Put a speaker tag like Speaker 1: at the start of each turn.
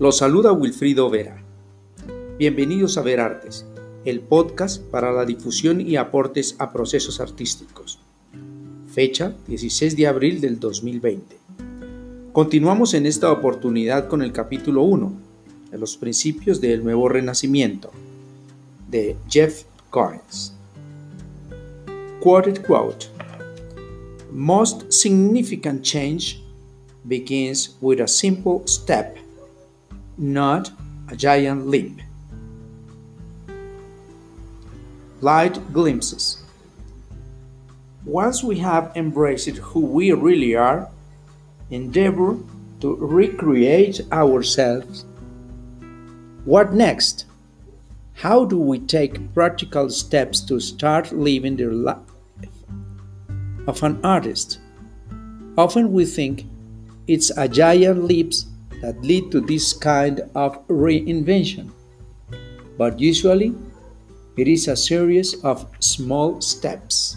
Speaker 1: Los saluda Wilfrido Vera. Bienvenidos a Ver Artes, el podcast para la difusión y aportes a procesos artísticos. Fecha 16 de abril del 2020. Continuamos en esta oportunidad con el capítulo 1, de los principios del nuevo renacimiento, de Jeff Collins. Quoted quote. Most significant change begins with a simple step not a giant leap. Light glimpses. Once we have embraced who we really are, endeavor to recreate ourselves. What next? How do we take practical steps to start living the life of an artist? Often we think it's a giant leaps that lead to this kind of reinvention. But usually, it is a series of small steps.